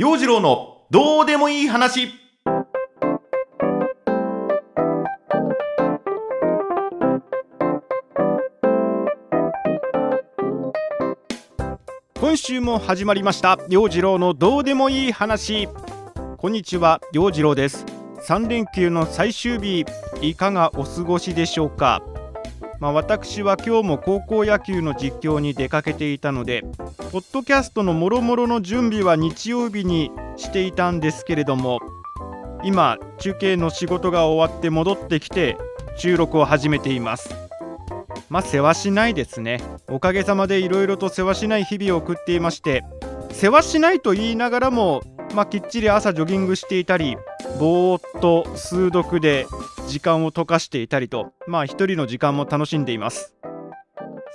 陽次郎のどうでもいい話。今週も始まりました。陽次郎のどうでもいい話。こんにちは。陽次郎です。3連休の最終日いかがお過ごしでしょうか？まあ、私は今日も高校野球の実況に出かけていたのでポッドキャストのもろもろの準備は日曜日にしていたんですけれども今中継の仕事が終わって戻ってきて収録を始めています。まあ世話しないですね。おかげさまでいろいろと世話しない日々を送っていまして世話しないと言いながらもまあ、きっちり朝ジョギングしていたりぼーっと数読で時間を溶かしていたりとまあ一人の時間も楽しんでいます。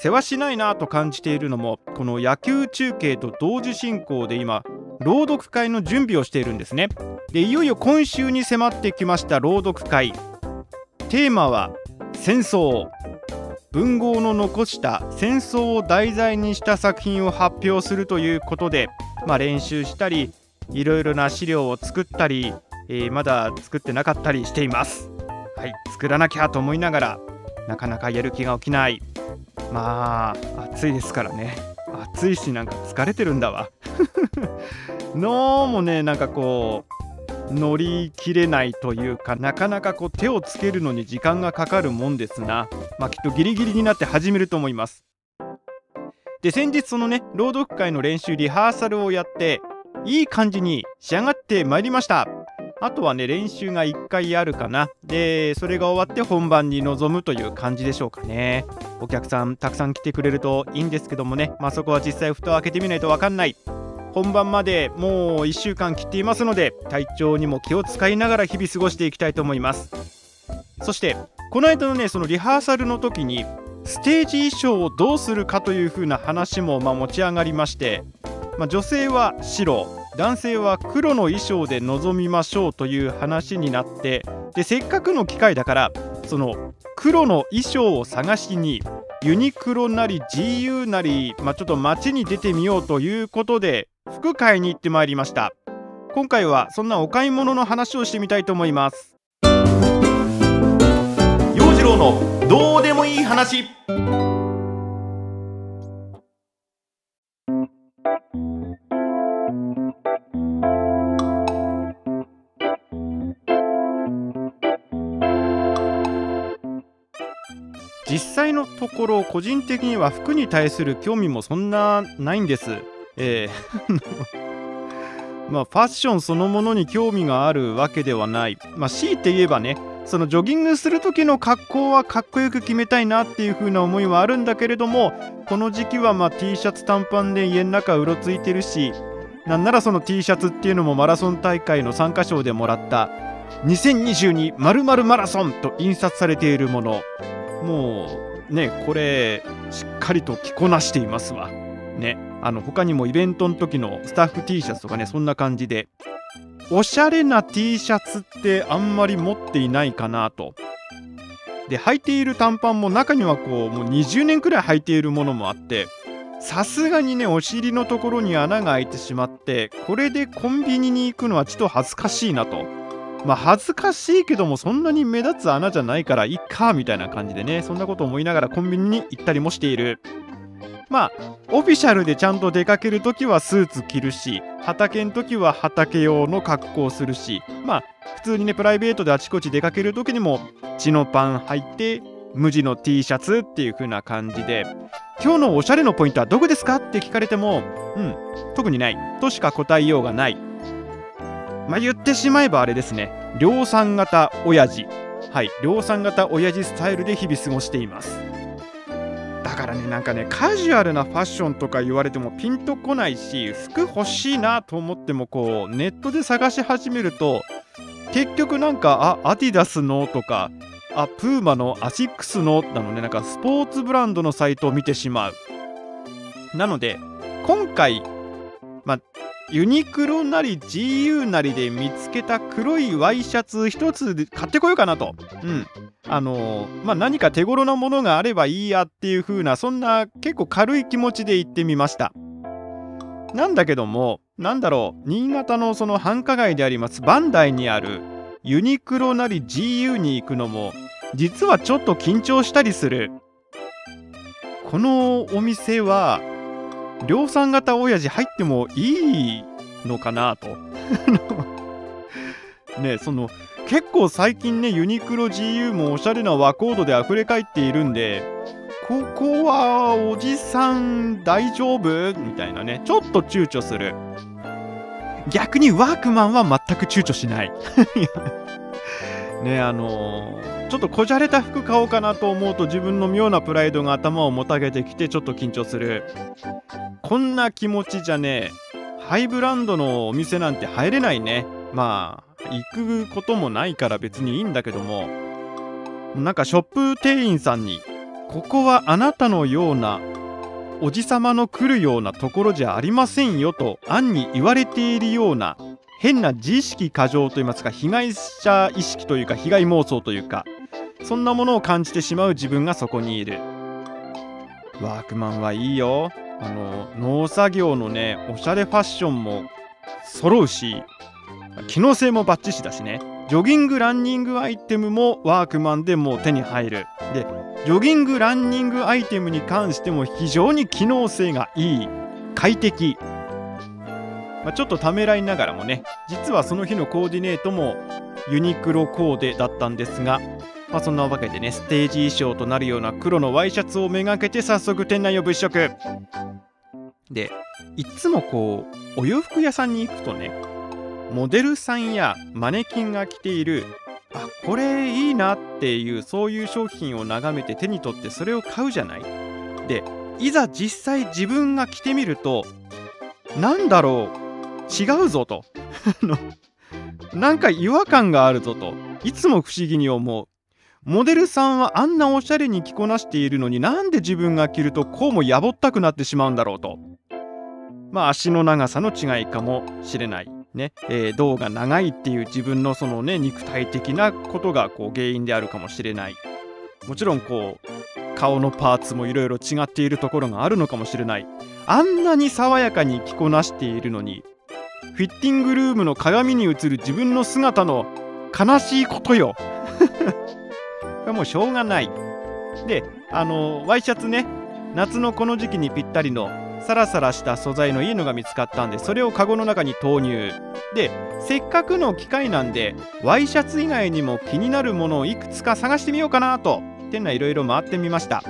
世話しないなと感じているのもこの野球中継と同時進行で今朗読会の準備をしているんですね。でいよいよ今週に迫ってきました朗読会。テーマは戦争。文豪の残した戦争を題材にした作品を発表するということで、まあ、練習したりいろいろな資料を作ったり、えー、まだ作ってなかったりしています。はい作らなきゃと思いながらなかなかやる気が起きない。まあ暑いですからね。暑いしなんか疲れてるんだわ。のもねなんかこう乗り切れないというかなかなかこう手をつけるのに時間がかかるもんですな。まあきっとギリギリになって始めると思います。で先日そのね朗読会の練習リハーサルをやっていい感じに仕上がってまいりました。あとはね練習が1回あるかな。でそれが終わって本番に臨むという感じでしょうかね。お客さんたくさん来てくれるといいんですけどもね。まあそこは実際蓋を開けてみないと分かんない。本番までもう1週間切っていますので体調にも気を使いながら日々過ごしていきたいと思います。そしてこの間のねそのリハーサルの時にステージ衣装をどうするかというふうな話もま持ち上がりましてまあ、女性は白。男性は黒の衣装で臨みましょうという話になってでせっかくの機会だからその黒の衣装を探しにユニクロなり GU なり、まあ、ちょっと街に出てみようということで服買いに行ってまいりました。今回はそんなお買い物の話をしてみたいと思います。陽次郎のどうでもいい話。ころ個人的には服に対する興味もそんなないんです。えー まあファッションそのものに興味があるわけではない。まあ強いて言えばねそのジョギングする時の格好はかっこよく決めたいなっていう風な思いはあるんだけれどもこの時期はま T シャツ短パンで家の中うろついてるしなんならその T シャツっていうのもマラソン大会の参加賞でもらった2022〇〇マラソンと印刷されているものもうねこれしっかりと着こなしていますわ。ねあの他にもイベントの時のスタッフ T シャツとかねそんな感じで。おしゃれな T シャツってあんまり持っていないかなと。で履いている短パンも中にはこうもう20年くらい履いているものもあってさすがにねお尻のところに穴が開いてしまってこれでコンビニに行くのはちょっと恥ずかしいなと。まあ恥ずかしいけどもそんなに目立つ穴じゃないからいっかみたいな感じでねそんなこと思いながらコンビニに行ったりもしている。まあオフィシャルでちゃんと出かけるときはスーツ着るし畑の時は畑用の格好をするしまあ普通にねプライベートであちこち出かける時にも血のパン履いて無地の T シャツっていう風な感じで今日のおしゃれのポイントはどこですか？って聞かれてもうん特にない。としか答えようがない。まあ言ってしまえばあれですね。量産型親父。はい。量産型親父スタイルで日々過ごしています。だからねなんかねカジュアルなファッションとか言われてもピンとこないし服欲しいなと思ってもこうネットで探し始めると結局なんかあアディダスのとかあプーマのアシックスのなのね。なんかスポーツブランドのサイトを見てしまう。なので今回まあユニクロなり GU なりで見つけた黒いワイシャツ一つ買ってこようかなと。うん。あのー、まあ、何か手頃なものがあればいいやっていう風な、そんな結構軽い気持ちで行ってみました。なんだけどもなんだろう新潟のその繁華街でありますバンダイにあるユニクロなり GU に行くのも実はちょっと緊張したりするこのお店は量産型親父入ってもいいのかなと。ねその結構最近ねユニクロ GU もおしゃれな和コードで溢れ返っているんでここはおじさん大丈夫みたいなねちょっと躊躇する。逆にワークマンは全く躊躇しない。ねあのー、ちょっとこじゃれた服買おうかなと思うと自分の妙なプライドが頭をもたげてきてちょっと緊張する。こんな気持ちじゃねえ。ハイブランドのお店なんて入れないね。まあ行くこともないから別にいいんだけども。なんかショップ店員さんにここはあなたのようなおじさまの来るようなところじゃありませんよと暗に言われているような変な自意識過剰といいますか被害者意識というか被害妄想というかそんなものを感じてしまう自分がそこにいる。ワークマンはいいよ。あの農作業のねおしゃれファッションも揃うし機能性もバッチシだしね。ジョギングランニングアイテムもワークマンでもう手に入る。でジョギングランニングアイテムに関しても非常に機能性がいい。快適。まあ、ちょっとためらいながらもね実はその日のコーディネートもユニクロコーデだったんですが、まあ、そんなわけでねステージ衣装となるような黒のワイシャツをめがけて早速店内を物色。でいつもこうお洋服屋さんに行くとねモデルさんやマネキンが着ているあこれいいなっていうそういう商品を眺めて手に取ってそれを買うじゃない?でいざ実際自分が着てみるとなんだろう?違うぞと。なんか違和感があるぞと。いつも不思議に思う。モデルさんはあんなおしゃれに着こなしているのになんで自分が着るとこうもやぼったくなってしまうんだろうと。まあ足の長さの違いかもしれない。ね、えー、胴が長いっていう自分のそのね肉体的なことがこう原因であるかもしれない。もちろんこう顔のパーツもいろいろ違っているところがあるのかもしれない。あんなに爽やかに着こなしているのにフィッティングルームの鏡に映る自分の姿の悲しいことよ。れもうしょうがない。であのワイシャツね夏のこの時期にぴったりのサラサラした素材のいいのが見つかったんでそれをカゴの中に投入。でせっかくの機会なんでワイシャツ以外にも気になるものをいくつか探してみようかなと店内いろいろ回ってみました。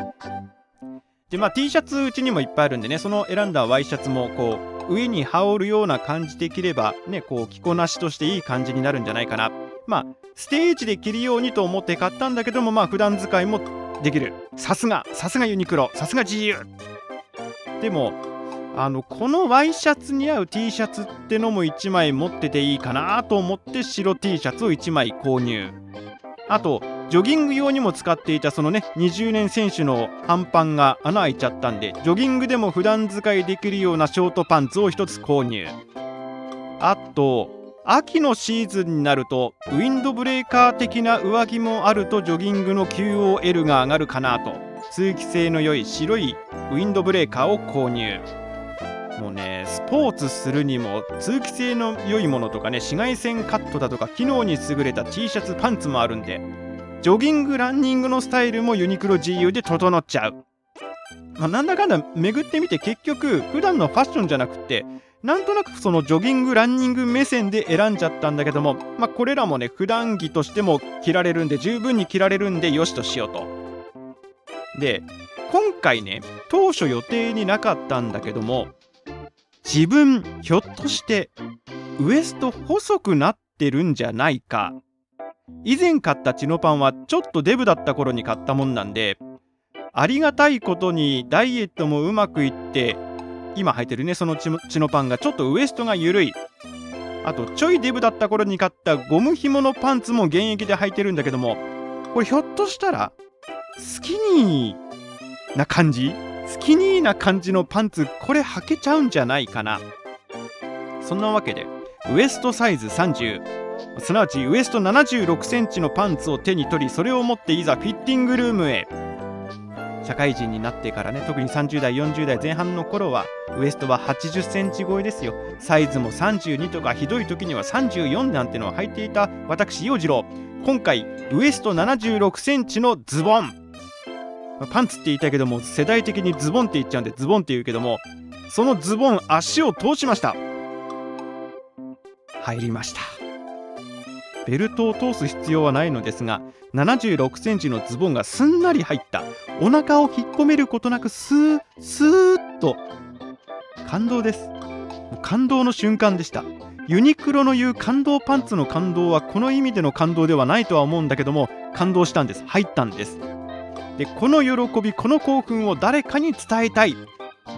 でまあ T シャツうちにもいっぱいあるんでねその選んだワイシャツもこう上に羽織るような感じで着ればねこう着こなしとしていい感じになるんじゃないかな。まあステージで着るようにと思って買ったんだけどもまあ普段使いもできる。さすがさすがユニクロ。さすが GU でもあのこのワイシャツに合う T シャツってのも1枚持ってていいかなと思って白 T シャツを1枚購入。あとジョギング用にも使っていたそのね20年選手の半パンが穴開いちゃったんでジョギングでも普段使いできるようなショートパンツを1つ購入。あと秋のシーズンになるとウィンドブレーカー的な上着もあるとジョギングの QOL が上がるかなと。通気性の良い白いウィンドブレーカーを購入。もうねスポーツするにも通気性の良いものとかね紫外線カットだとか機能に優れた T シャツパンツもあるんでジョギングランニングのスタイルもユニクロ GU で整っちゃう、まあ、なんだかんだ巡ってみて結局普段のファッションじゃなくってなんとなくそのジョギングランニング目線で選んじゃったんだけども、まあ、これらもね普段着としても着られるんで十分に着られるんでよしとしようと。で今回ね当初予定になかったんだけども自分ひょっとしてウエスト細くなってるんじゃないか。以前買ったチノパンはちょっとデブだった頃に買ったもんなんでありがたいことにダイエットもうまくいって今履いてるねそのチノパンがちょっとウエストが緩い。あとちょいデブだった頃に買ったゴム紐のパンツも現役で履いてるんだけどもこれひょっとしたらスキニーな感じ？スキニーな感じのパンツこれ履けちゃうんじゃないかな。そんなわけでウエストサイズ30すなわちウエスト7 6センチのパンツを手に取りそれを持っていざフィッティングルームへ。社会人になってからね特に30代40代前半の頃はウエストは80センチ超えですよ。サイズも32とかひどい時には34なんてのを履いていた私洋次郎。今回ウエスト76センチのズボン。パンツって言いたいけども世代的にズボンって言っちゃうんでズボンって言うけどもそのズボン足を通しました。入りました。ベルトを通す必要はないのですが76センチのズボンがすんなり入ったお腹を引っ込めることなくスースーッと感動です。感動の瞬間でした。ユニクロの言う感動パンツの感動はこの意味での感動ではないとは思うんだけども感動したんです。入ったんです。でこの喜びこの興奮を誰かに伝えたい。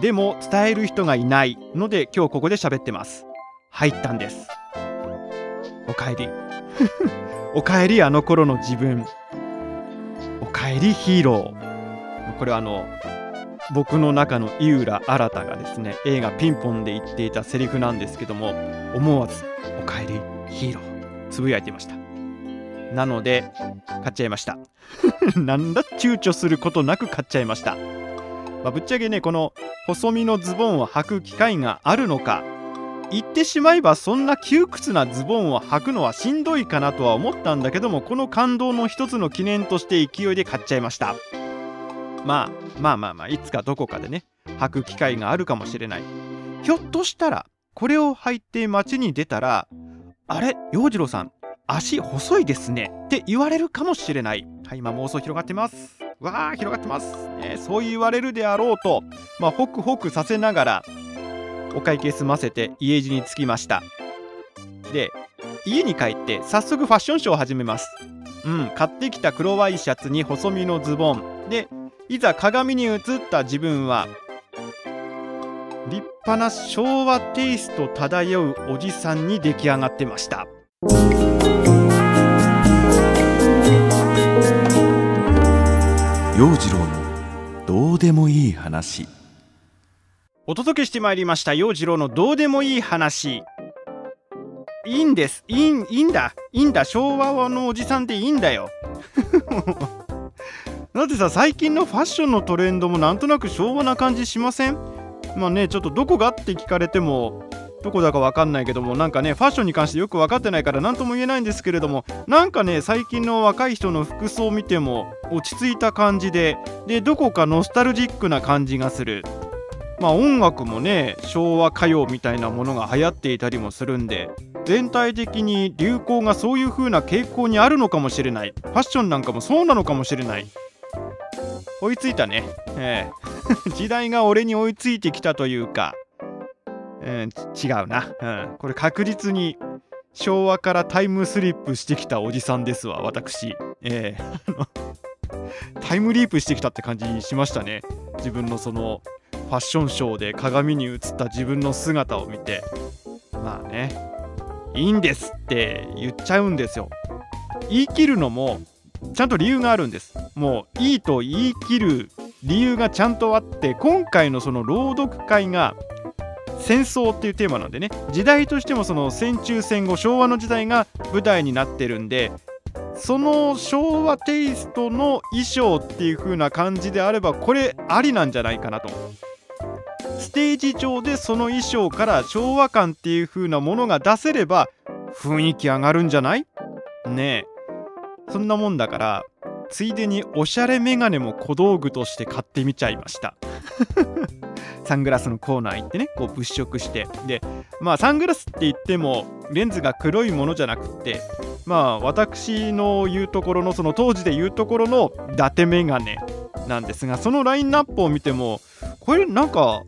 でも伝える人がいないので今日ここで喋ってます。入ったんです。おかえり。おかえりあの頃の自分。おかえりヒーロー。これはあの僕の中の井浦新がですね映画「ピンポン」で言っていたセリフなんですけども思わず「おかえりヒーロー」つぶやいていました。なので買っちゃいました。なんだ躊躇することなく買っちゃいました、まあ、ぶっちゃけねこの細身のズボンを履く機会があるのか言ってしまえばそんな窮屈なズボンを履くのはしんどいかなとは思ったんだけどもこの感動の一つの記念として勢いで買っちゃいました。まあまあまあまあいつかどこかでね履く機会があるかもしれない。ひょっとしたらこれを履いて街に出たらあれ洋次郎さん足細いですねって言われるかもしれない。はい今妄想広がってます。わあ広がってます、ね、そう言われるであろうとまあホクホクさせながらお会計済ませて家路に着きました。で家に帰って早速ファッションショーを始めます。うん買ってきた黒ワイシャツに細身のズボン。でいざ鏡に映った自分は立派な昭和テイスト漂うおじさんに出来上がってました。陽次郎のどうでもいい話。お届けしてまいりました陽次郎のどうでもいい話。いいんです。いいいいんだ。いいんだ。昭和のおじさんでいいんだよ。だってさ最近のファッションのトレンドもなんとなく昭和な感じしません？まあねちょっとどこがって聞かれてもどこだかわかんないけどもなんかねファッションに関してよく分かってないから何とも言えないんですけれどもなんかね最近の若い人の服装を見ても落ち着いた感じででどこかノスタルジックな感じがする。まあ音楽もね昭和歌謡みたいなものが流行っていたりもするんで全体的に流行がそういう風な傾向にあるのかもしれない。ファッションなんかもそうなのかもしれない。追いついたね。ええ。時代が俺に追いついてきたというか。うん、違うな、うん、これ確実に昭和からタイムスリップしてきたおじさんですわ私。えー、タイムリープしてきたって感じにしましたね。自分のそのァッションショーで鏡に映った自分の姿を見てまあねいいんですって言っちゃうんですよ。言い切るのもちゃんと理由があるんです。もういいと言い切る理由がちゃんとあって今回のその朗読会が戦争っていうテーマなんでね。時代としてもその戦中戦後昭和の時代が舞台になってるんでその昭和テイストの衣装っていう風な感じであればこれありなんじゃないかなと。ステージ上でその衣装から昭和感っていう風なものが出せれば雰囲気上がるんじゃない？ねえ。そんなもんだからついでにおしゃれメガネも小道具として買ってみちゃいました。サングラスのコーナー行ってねこう物色して。でまあサングラスって言ってもレンズが黒いものじゃなくってまあ私の言うところのその当時で言うところの伊達メガネなんですがそのラインナップを見てもこれなんか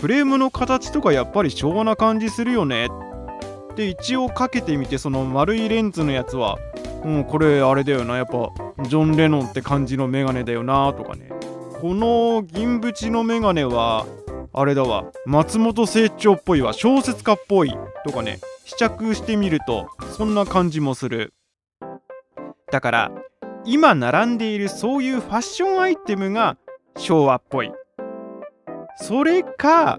フレームの形とかやっぱり昭和な感じするよね。で一応かけてみてその丸いレンズのやつはうんこれあれだよな。やっぱジョン・レノンって感じのメガネだよなとかね。この銀縁のメガネはあれだわ。松本清張っぽいわ。小説家っぽいとかね。試着してみるとそんな感じもする。だから今並んでいるそういうファッションアイテムが昭和っぽい。それか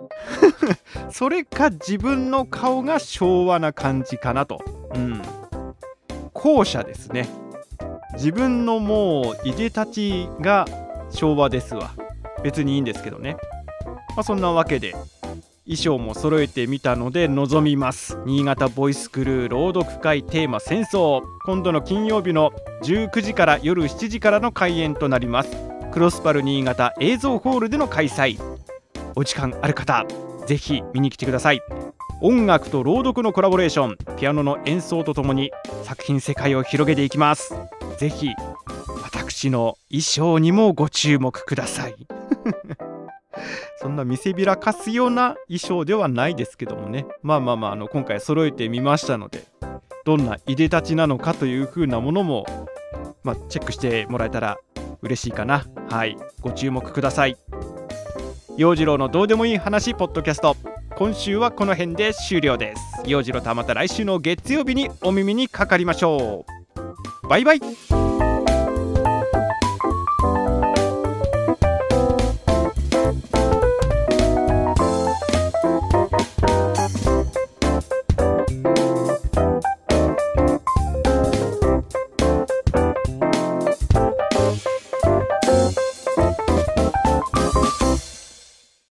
それか自分の顔が昭和な感じかなと。うん。後者ですね。自分のもういでたちが昭和ですわ。別にいいんですけどね。まあそんなわけで衣装も揃えてみたので臨みます。新潟ボイスクルー朗読会テーマ戦争。今度の金曜日の19時から夜7時からの開演となります。クロスパル新潟映像ホールでの開催。お時間ある方ぜひ見に来てください。音楽と朗読のコラボレーションピアノの演奏とともに作品世界を広げていきます。ぜひ私の衣装にもご注目ください。そんな見せびらかすような衣装ではないですけどもね。まあまあまああの今回揃えてみましたのでどんないでたちなのかという風なものも、まあ、チェックしてもらえたら嬉しいかな。はい。ご注目ください。陽次郎のどうでもいい話ポッドキャスト。今週はこの辺で終了です。陽次郎とはまた来週の月曜日にお耳にかかりましょう。バイバイ。